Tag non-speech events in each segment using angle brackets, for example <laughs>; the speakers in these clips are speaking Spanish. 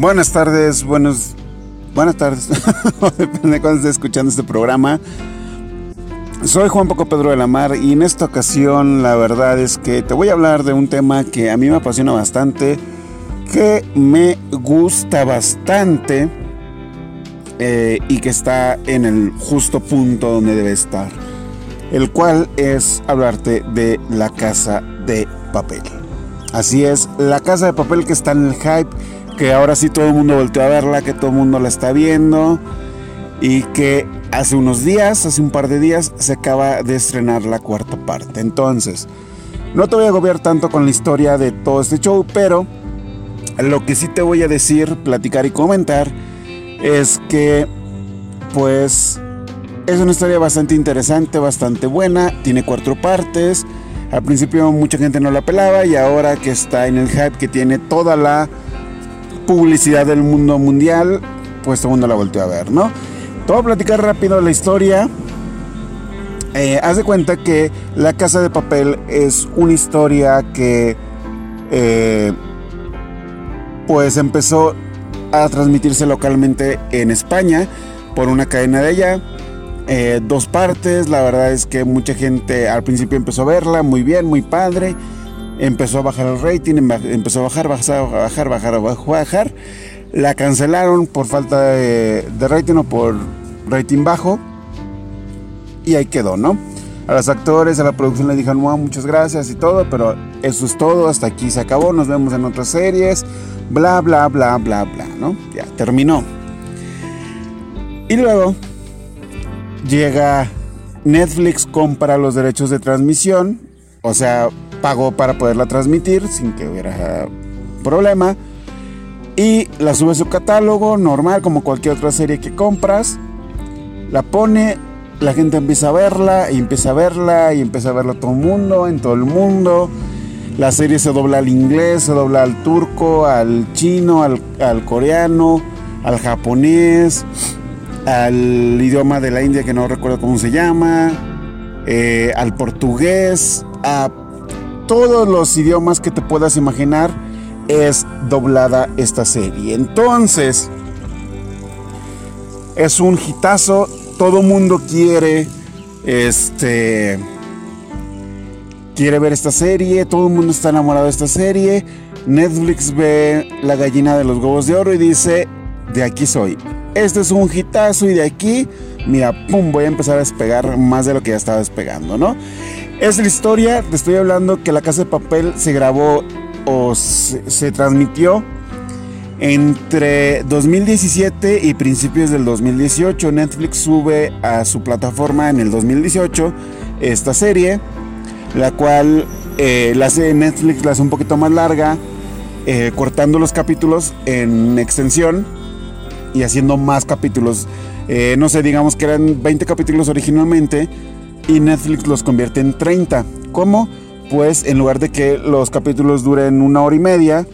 Buenas tardes, buenos, buenas tardes, <laughs> depende de cuando esté escuchando este programa. Soy Juan Poco Pedro de la Mar y en esta ocasión la verdad es que te voy a hablar de un tema que a mí me apasiona bastante, que me gusta bastante eh, y que está en el justo punto donde debe estar, el cual es hablarte de la casa de papel. Así es, la casa de papel que está en el hype, que ahora sí todo el mundo volteó a verla, que todo el mundo la está viendo y que hace unos días, hace un par de días, se acaba de estrenar la cuarta parte. Entonces, no te voy a agobiar tanto con la historia de todo este show, pero lo que sí te voy a decir, platicar y comentar es que, pues, es una historia bastante interesante, bastante buena, tiene cuatro partes. Al principio mucha gente no la pelaba y ahora que está en el hype que tiene toda la publicidad del mundo mundial, pues todo el mundo la volteó a ver, ¿no? Te voy a platicar rápido la historia. Eh, haz de cuenta que La Casa de Papel es una historia que eh, pues empezó a transmitirse localmente en España por una cadena de allá eh, dos partes. La verdad es que mucha gente al principio empezó a verla muy bien, muy padre. Empezó a bajar el rating, empezó a bajar, bajar, bajar, bajar, bajar. La cancelaron por falta de, rating o por rating bajo. Y ahí quedó, ¿no? A los actores, a la producción le dijeron, muchas gracias y todo, pero eso es todo, hasta aquí se acabó, nos vemos en otras series, bla, bla, bla, bla, bla, ¿no? Ya, terminó. Y luego llega Netflix, compra los derechos de transmisión, o sea, pagó para poderla transmitir sin que hubiera problema. Y la sube a su catálogo, normal, como cualquier otra serie que compras. La pone, la gente empieza a verla, y empieza a verla, y empieza a verla todo el mundo, en todo el mundo. La serie se dobla al inglés, se dobla al turco, al chino, al, al coreano, al japonés al idioma de la India que no recuerdo cómo se llama, eh, al portugués, a todos los idiomas que te puedas imaginar es doblada esta serie. Entonces, es un hitazo, todo mundo quiere este quiere ver esta serie, todo el mundo está enamorado de esta serie. Netflix ve la gallina de los huevos de oro y dice, de aquí soy este es un hitazo y de aquí, mira, pum, voy a empezar a despegar más de lo que ya estaba despegando, ¿no? Es la historia, te estoy hablando que La Casa de Papel se grabó o se, transmitió entre 2017 y principios del 2018. Netflix sube a su plataforma en el 2018 esta serie, la cual eh, la hace Netflix la hace un poquito más larga, eh, cortando los capítulos en extensión y haciendo más capítulos. Eh, no sé, digamos que eran 20 capítulos originalmente y Netflix los convierte en 30. ¿Cómo? Pues en lugar de que los capítulos duren una hora y media,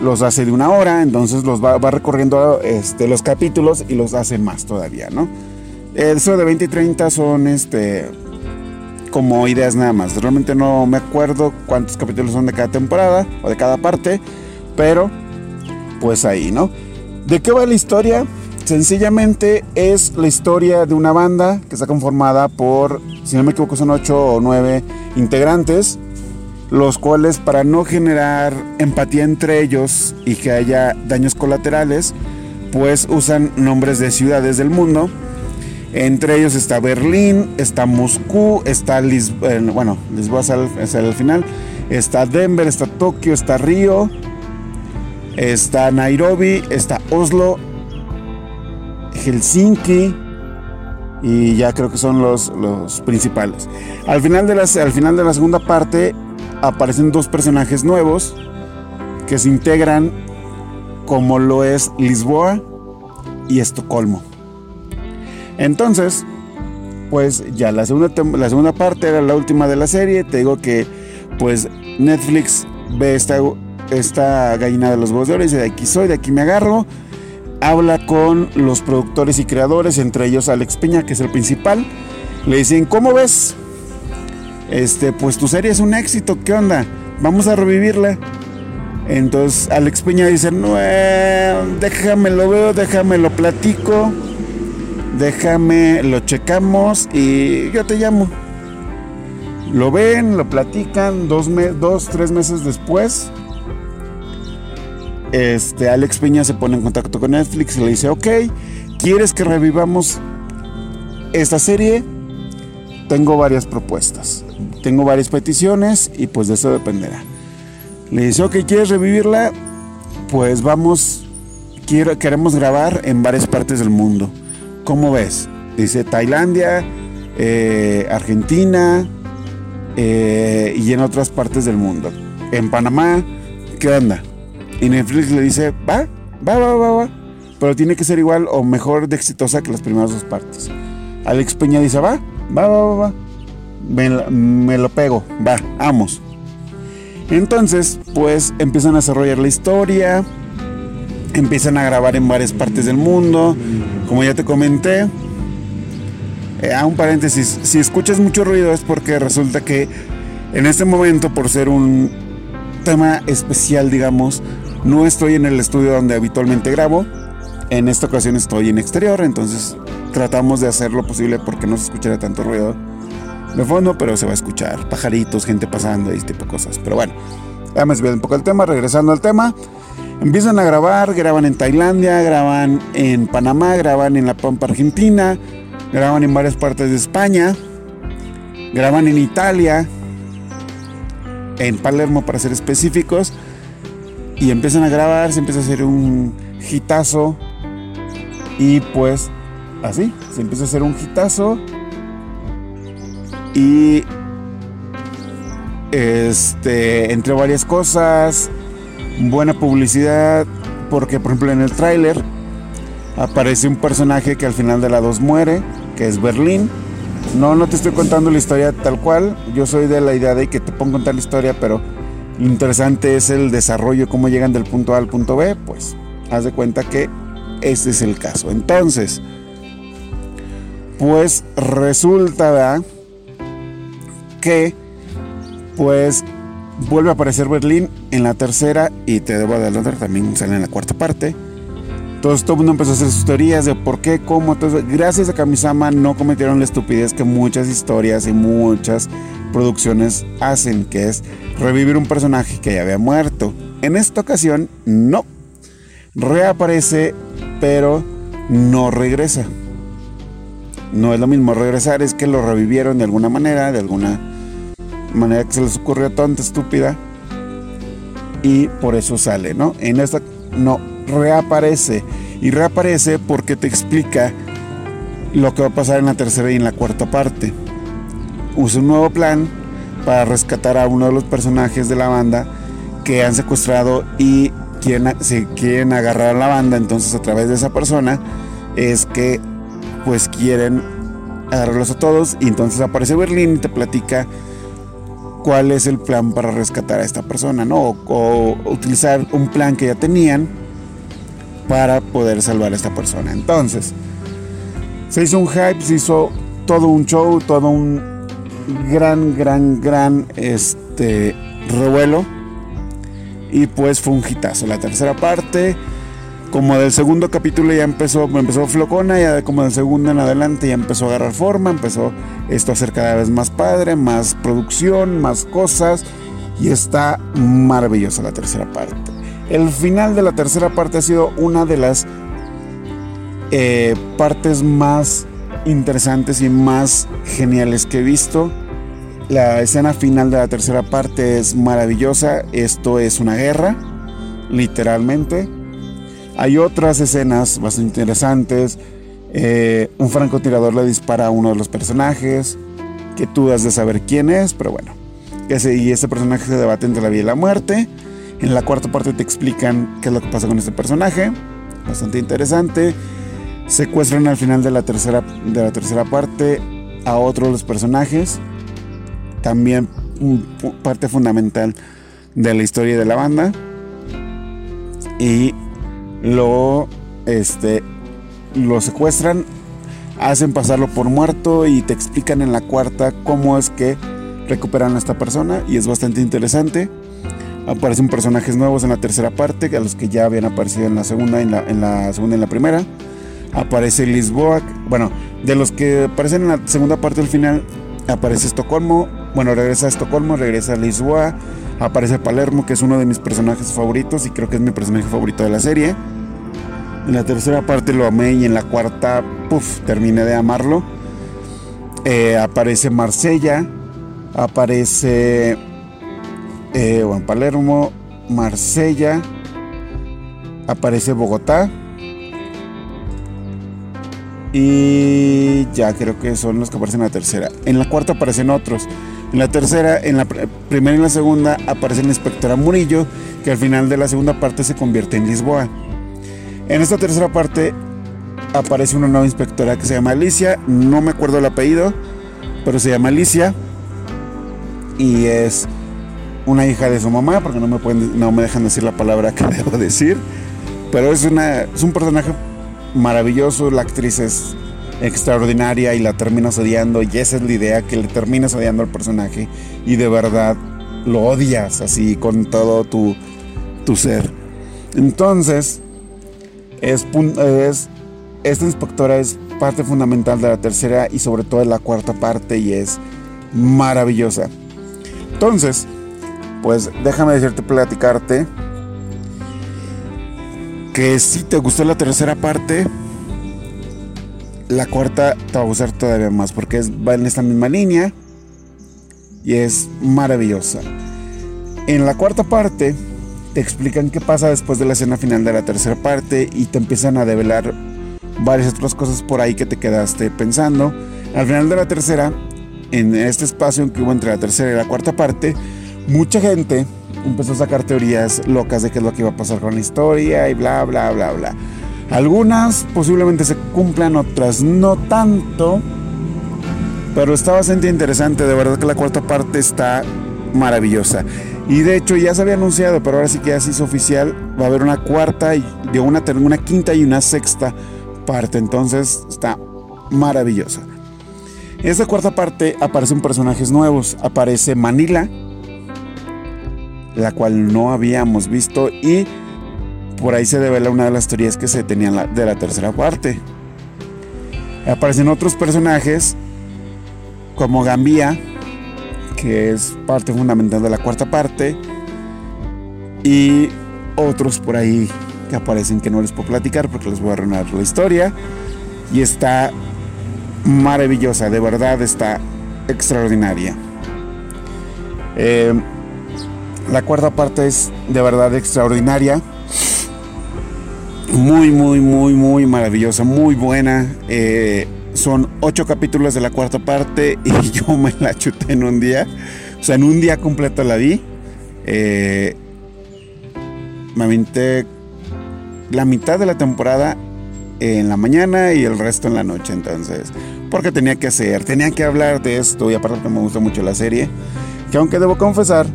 los hace de una hora, entonces los va, recorriendo este, los capítulos y los hace más todavía, ¿no? Eso de 20 y 30 son este como ideas nada más. Realmente no me acuerdo cuántos capítulos son de cada temporada o de cada parte, pero pues ahí, ¿no? ¿De qué va la historia? Sencillamente es la historia de una banda que está conformada por, si no me equivoco, son ocho o nueve integrantes, los cuales para no generar empatía entre ellos y que haya daños colaterales, pues usan nombres de ciudades del mundo. Entre ellos está Berlín, está Moscú, está Lisboa, bueno, Lisboa es el final, está Denver, está Tokio, está Río, está Nairobi, está Oslo, Helsinki y ya creo que son los, los principales. Al final, de al final de la segunda parte aparecen dos personajes nuevos que se integran como lo es Lisboa y Estocolmo. Entonces, pues ya la segunda, la segunda parte era la última de la serie. Te digo que pues Netflix ve esta esta gallina de los huevos de oro dice, de aquí soy, de aquí me agarro. Habla con los productores y creadores, entre ellos Alex Peña, que es el principal. Le dicen, ¿cómo ves? Este, pues tu serie es un éxito, ¿qué onda? Vamos a revivirla. Entonces Alex Peña dice, no, déjame lo veo, déjame lo platico, déjame lo checamos y yo te llamo. Lo ven, lo platican, dos, dos tres meses después. Este, Alex Peña se pone en contacto con Netflix y le dice, ok, ¿quieres que revivamos esta serie? Tengo varias propuestas, tengo varias peticiones y pues de eso dependerá. Le dice, ok, ¿quieres revivirla? Pues vamos, quiero, queremos grabar en varias partes del mundo. ¿Cómo ves? Dice Tailandia, eh, Argentina eh, y en otras partes del mundo. En Panamá, ¿qué onda? Y Netflix le dice, va, va, va, va, va. Pero tiene que ser igual o mejor de exitosa que las primeras dos partes. Alex Peña dice, va, va, va, va, va. Me, lo pego, va, vamos. Entonces, pues empiezan a desarrollar la historia, empiezan a grabar en varias partes del mundo. Como ya te comenté, eh, a un paréntesis, si escuchas mucho ruido es porque resulta que en este momento, por ser un tema especial, digamos, no estoy en el estudio donde habitualmente grabo. En esta ocasión estoy en exterior, entonces tratamos de hacer lo posible porque no se escuchara tanto ruido de fondo, pero se va a escuchar pajaritos, gente pasando y este tipo de cosas. Pero bueno, ya me un poco el tema, regresando al tema. Empiezan a grabar, graban en Tailandia, graban en Panamá, graban en La Pampa, Argentina, graban en varias partes de España, graban en Italia, en Palermo para ser específicos y empiezan a grabar, se empieza a hacer un hitazo y pues así, se empieza a hacer un hitazo y este entre varias cosas, buena publicidad porque por ejemplo en el tráiler aparece un personaje que al final de la 2 muere, que es Berlín. No, no te estoy contando la historia tal cual. Yo soy de la idea de que te pongo contar la historia, pero interesante es el desarrollo, cómo llegan del punto A al punto B, pues haz de cuenta que ese es el caso. Entonces, pues resulta que pues vuelve a aparecer Berlín en la tercera y te debo adelantar, también sale en la cuarta parte. Entonces todo el mundo empezó a hacer sus teorías de por qué, cómo. Entonces, gracias a Kamisama no cometieron la estupidez que muchas historias y muchas producciones hacen, que es revivir un personaje que ya había muerto. En esta ocasión, no. Reaparece, pero no regresa. No es lo mismo regresar, es que lo revivieron de alguna manera, de alguna manera que se les ocurrió tonta, estúpida. Y por eso sale, ¿no? En esta, no, reaparece. Y reaparece porque te explica lo que va a pasar en la tercera y en la cuarta parte. Usa un nuevo plan para rescatar a uno de los personajes de la banda que han secuestrado y quieren, se quieren agarrar a la banda. Entonces a través de esa persona es que pues quieren agarrarlos a todos. Y entonces aparece Berlín y te platica cuál es el plan para rescatar a esta persona, ¿no? o utilizar un plan que ya tenían para poder salvar a esta persona. Entonces, se hizo un hype, se hizo todo un show, todo un gran, gran, gran este, revuelo. Y pues fue un hitazo. La tercera parte, como del segundo capítulo ya empezó, empezó flocona, ya como del segundo en adelante ya empezó a agarrar forma, empezó esto a ser cada vez más padre, más producción, más cosas. Y está maravillosa la tercera parte. El final de la tercera parte ha sido una de las eh, partes más interesantes y más geniales que he visto. La escena final de la tercera parte es maravillosa. Esto es una guerra, literalmente. Hay otras escenas bastante interesantes. Eh, un francotirador le dispara a uno de los personajes, que tú has de saber quién es, pero bueno. Ese, y ese personaje se debate entre la vida y la muerte. En la cuarta parte te explican qué es lo que pasa con este personaje. Bastante interesante. Secuestran al final de la tercera, de la tercera parte a otro de los personajes. También parte fundamental de la historia de la banda. Y lo, este, lo secuestran, hacen pasarlo por muerto y te explican en la cuarta cómo es que recuperan a esta persona. Y es bastante interesante. Aparecen personajes nuevos en la tercera parte, a los que ya habían aparecido en la segunda, en la, en la segunda y en la primera. Aparece Lisboa, bueno, de los que aparecen en la segunda parte del final, aparece Estocolmo, bueno, regresa a Estocolmo, regresa a Lisboa, aparece Palermo, que es uno de mis personajes favoritos y creo que es mi personaje favorito de la serie. En la tercera parte lo amé y en la cuarta, puff, terminé de amarlo. Eh, aparece Marsella, aparece eh, Palermo, Marsella, aparece Bogotá. Y ya creo que son los que aparecen en la tercera. En la cuarta aparecen otros. En la tercera, en la primera y en la segunda aparece el inspector Murillo, que al final de la segunda parte se convierte en Lisboa. En esta tercera parte aparece una nueva inspectora que se llama Alicia, no me acuerdo el apellido, pero se llama Alicia y es una hija de su mamá, porque no me, pueden, no me dejan decir la palabra que <laughs> debo decir, pero es, una, es un personaje maravilloso, la actriz es extraordinaria y la terminas odiando y esa es la idea, que le terminas odiando al personaje y de verdad lo odias así con todo tu, tu ser. Entonces, es, es, esta inspectora es parte fundamental de la tercera y sobre todo de la cuarta parte y es maravillosa. Entonces, pues déjame decirte, platicarte que si te gustó la tercera parte, la cuarta te va a gustar todavía más porque es, va en esta misma línea y es maravillosa. En la cuarta parte te explican qué pasa después de la escena final de la tercera parte y te empiezan a develar varias otras cosas por ahí que te quedaste pensando. Al final de la tercera, en este espacio que hubo entre la tercera y la cuarta parte, mucha gente empezó a sacar teorías locas de qué es lo que iba a pasar con la historia y bla, bla, bla, bla. Algunas posiblemente se cumplan, otras no tanto. Pero está bastante interesante, de verdad que la cuarta parte está maravillosa. Y de hecho ya se había anunciado, pero ahora sí que ya se hizo oficial, va a haber una cuarta, de una, una quinta y una sexta parte. Entonces está maravillosa. En esta cuarta parte aparecen personajes nuevos. Aparece Manila, la cual no habíamos visto y por ahí se devela una de las teorías que se tenían de la tercera parte. Aparecen otros personajes como Gambia, que es parte fundamental de la cuarta parte, y otros por ahí que aparecen que no les puedo platicar porque les voy a arruinar la historia. Y está maravillosa, de verdad está extraordinaria. Eh, la cuarta parte es de verdad extraordinaria. Muy, muy, muy, muy maravillosa, muy buena. Eh, son ocho capítulos de la cuarta parte <laughs> y yo me la chuté en un día. O sea, en un día completo la vi. Eh, me aventé la mitad de la temporada en la mañana y el resto en la noche. Entonces, porque tenía que hacer, tenía que hablar de esto y aparte me gusta mucho la serie. Que aunque debo confesar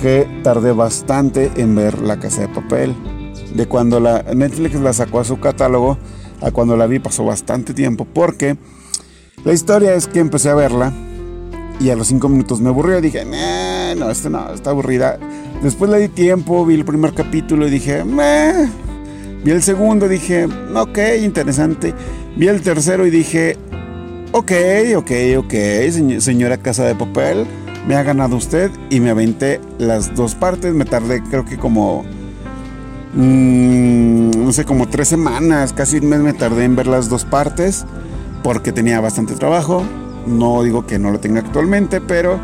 que tardé bastante en ver La Casa de Papel. De cuando la Netflix la sacó a su catálogo a cuando la vi pasó bastante tiempo porque la historia es que empecé a verla y a los cinco minutos me aburrió dije, no, esto no, está aburrida. Después le di tiempo, vi el primer capítulo y dije, Meh. vi el segundo dije, ok, interesante. Vi el tercero y dije, ok, ok, ok, señora Casa de Papel me ha ganado usted y me aventé las dos partes. Me tardé creo que como, mm, no sé, como tres semanas, casi un mes me tardé en ver las dos partes porque tenía bastante trabajo. No digo que no lo tenga actualmente, pero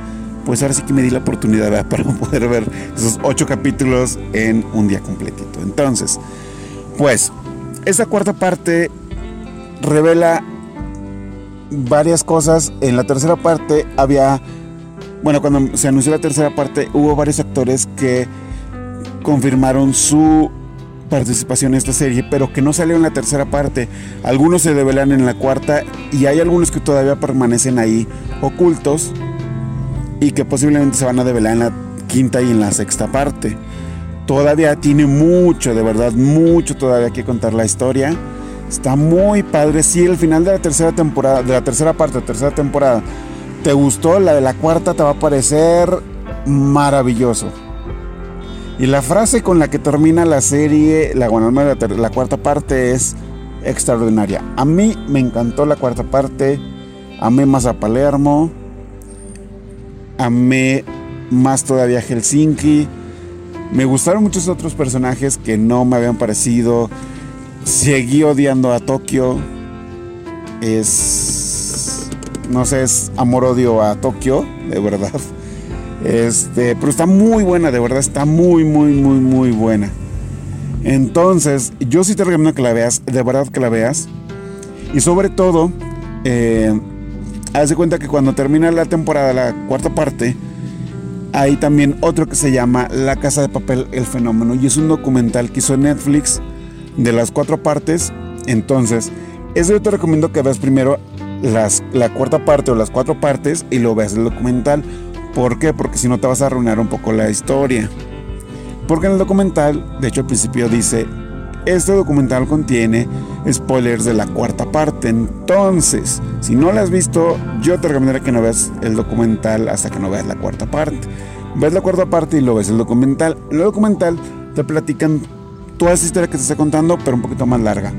pues ahora sí que me di la oportunidad <laughs> para poder ver esos ocho capítulos en un día completito. Entonces, pues, esta cuarta parte revela varias cosas. En la tercera parte había bueno, cuando se anunció la tercera parte, hubo varios actores que confirmaron su participación en esta serie, pero que no salió en la tercera parte. Algunos se develan en la cuarta y hay algunos que todavía permanecen ahí ocultos y que posiblemente se van a develar en la quinta y en la sexta parte. Todavía tiene mucho, de verdad, mucho todavía que contar la historia. Está muy padre. Sí, el final de la tercera temporada, de la tercera parte, de tercera temporada, te gustó, la de la cuarta te va a parecer maravilloso. Y la frase con la que termina la serie, la, la, cuarta parte es extraordinaria. A mí me encantó la cuarta parte. Amé más a Palermo. Amé más todavía a Helsinki. Me gustaron muchos otros personajes que no me habían parecido. Seguí odiando a Tokio. Es. No sé, es amor-odio a Tokio, de verdad. Este, pero está muy buena, de verdad, está muy, muy, muy, muy buena. Entonces, yo sí te recomiendo que la veas, de verdad que la veas. Y sobre todo, eh, haz de cuenta que cuando termina la temporada, la cuarta parte, hay también otro que se llama La Casa de Papel, el fenómeno. Y es un documental que hizo Netflix de las cuatro partes. Entonces, eso yo te recomiendo que veas primero las, la cuarta parte o las cuatro partes y lo veas el documental ¿Por qué? Porque si no te vas a arruinar un poco la historia. Porque en el documental, de hecho al principio dice, este documental contiene spoilers de la cuarta parte. Entonces, si no la has visto, yo te recomendaría que no veas el documental hasta que no veas la cuarta parte. Ves la cuarta parte y lo ves el documental. En el documental te platican toda esa historia que te está contando, pero un poquito más larga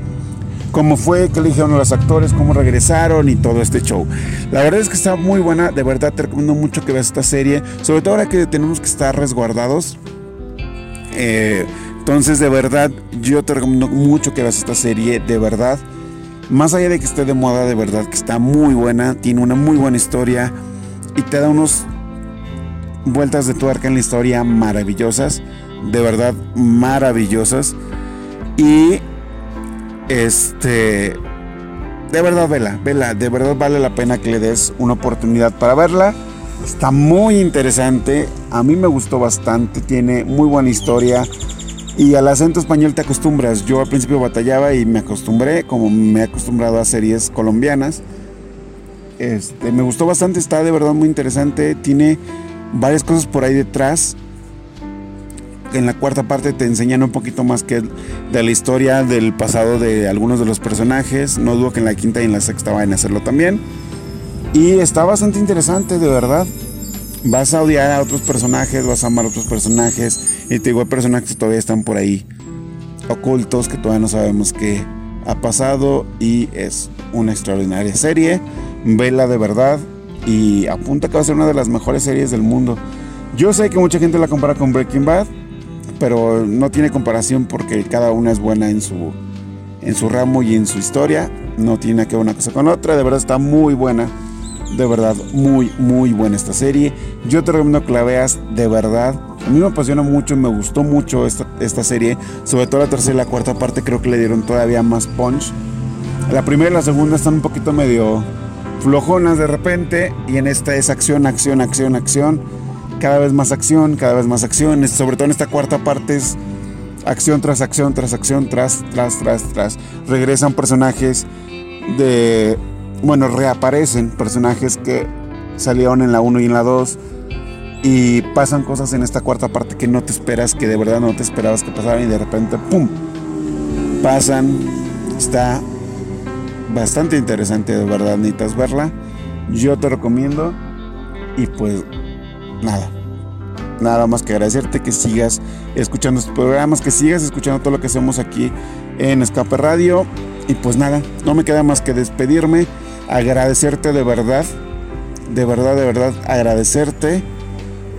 cómo fue, qué a los actores, cómo regresaron y todo este show. La verdad es que está muy buena, de verdad te recomiendo mucho que veas esta serie, sobre todo ahora que tenemos que estar resguardados. Eh, entonces, de verdad, yo te recomiendo mucho que veas esta serie, de verdad. Más allá de que esté de moda, de verdad que está muy buena, tiene una muy buena historia y te da unos vueltas de tuerca en la historia maravillosas, de verdad maravillosas. Y este. De verdad, vela, vela. De verdad vale la pena que le des una oportunidad para verla. Está muy interesante. A mí me gustó bastante. Tiene muy buena historia. Y al acento español te acostumbras. Yo al principio batallaba y me acostumbré, como me he acostumbrado a series colombianas. Este, me gustó bastante, está de verdad muy interesante. Tiene varias cosas por ahí detrás en la cuarta parte te enseñan un poquito más que de la historia del pasado de algunos de los personajes. No dudo que en la quinta y en la sexta vayan a hacerlo también. Y está bastante interesante, de verdad. Vas a odiar a otros personajes, vas a amar a otros personajes. Y te digo, hay personajes que todavía están por ahí ocultos, que todavía no sabemos qué ha pasado. Y es una extraordinaria serie. Vela de verdad. Y apunta que va a ser una de las mejores series del mundo. Yo sé que mucha gente la compara con Breaking Bad pero no tiene comparación porque cada una es buena en su, en su ramo y en su historia. No tiene que ver una cosa con otra. De verdad está muy buena. De verdad, muy, muy buena esta serie. Yo te recomiendo que la veas de verdad. A mí me apasiona mucho, me gustó mucho esta, esta serie. Sobre todo la tercera y la cuarta parte creo que le dieron todavía más punch. La primera y la segunda están un poquito medio flojonas de repente. Y en esta es acción, acción, acción, acción cada vez más acción, cada vez más acción. Sobre todo en esta cuarta parte es acción tras acción, tras acción, tras, tras, tras, tras. Regresan personajes de. Bueno, reaparecen personajes que salieron en la 1 y en la 2. Y pasan cosas en esta cuarta parte que no te esperas, que de verdad no te esperabas que pasaran y de repente, ¡pum! Pasan. Está bastante interesante, de verdad, necesitas verla. Yo te recomiendo. Y pues nada. Nada más que agradecerte que sigas escuchando estos programas, que sigas escuchando todo lo que hacemos aquí en Escape Radio. Y pues nada, no me queda más que despedirme, agradecerte de verdad, de verdad, de verdad, agradecerte.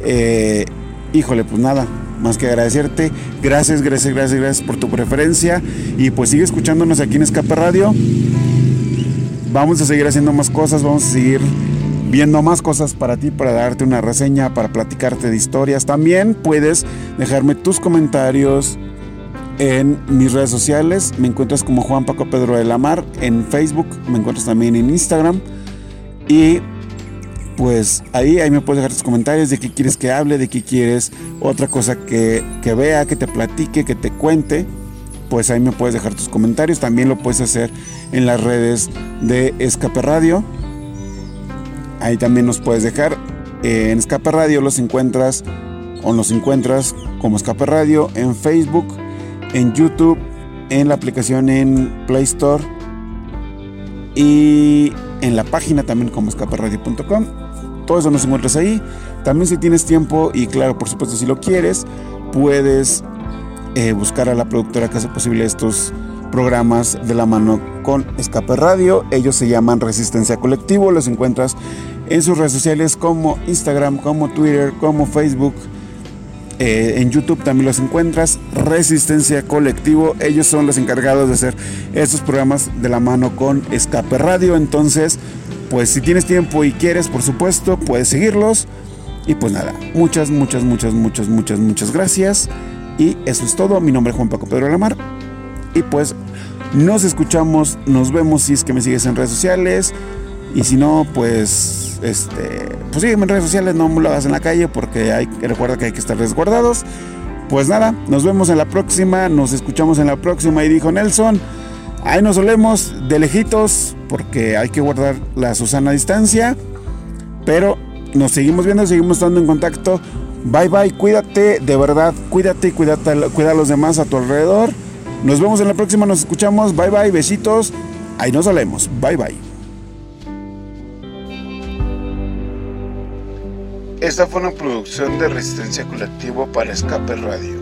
Eh, híjole, pues nada, más que agradecerte. Gracias, gracias, gracias, gracias por tu preferencia. Y pues sigue escuchándonos aquí en Escape Radio. Vamos a seguir haciendo más cosas, vamos a seguir viendo más cosas para ti, para darte una reseña, para platicarte de historias. También puedes dejarme tus comentarios en mis redes sociales. Me encuentras como Juan Paco Pedro de la Mar en Facebook, me encuentras también en Instagram. Y pues ahí, ahí me puedes dejar tus comentarios de qué quieres que hable, de qué quieres otra cosa que, que vea, que te platique, que te cuente. Pues ahí me puedes dejar tus comentarios. También lo puedes hacer en las redes de Escape Radio. Ahí también nos puedes dejar. Eh, en Escape Radio los encuentras o nos encuentras como Escape Radio en Facebook, en YouTube, en la aplicación en Play Store y en la página también como escaperadio.com. todo eso nos encuentras ahí. También si tienes tiempo y claro, por supuesto si lo quieres, puedes eh, buscar a la productora que hace posible estos programas de la mano con Escape Radio. Ellos se llaman Resistencia Colectivo. Los encuentras en sus redes sociales como Instagram, como Twitter, como Facebook. Eh, en YouTube también los encuentras. Resistencia Colectivo. Ellos son los encargados de hacer estos programas de la mano con Escape Radio. Entonces, pues si tienes tiempo y quieres, por supuesto, puedes seguirlos. Y pues nada, muchas, muchas, muchas, muchas, muchas, muchas gracias. Y eso es todo. Mi nombre es Juan Paco Pedro Lamar. Y pues nos escuchamos, nos vemos si es que me sigues en redes sociales. Y si no, pues este, pues sígueme en redes sociales, no me lo hagas en la calle porque hay, recuerda que hay que estar resguardados. Pues nada, nos vemos en la próxima, nos escuchamos en la próxima y dijo Nelson, ahí nos solemos de lejitos porque hay que guardar la Susana distancia, pero nos seguimos viendo, seguimos estando en contacto. Bye bye, cuídate, de verdad, cuídate y cuida a los demás a tu alrededor. Nos vemos en la próxima, nos escuchamos. Bye bye, besitos. Ahí nos salemos. Bye bye. Esta fue una producción de Resistencia Colectivo para Escape Radio.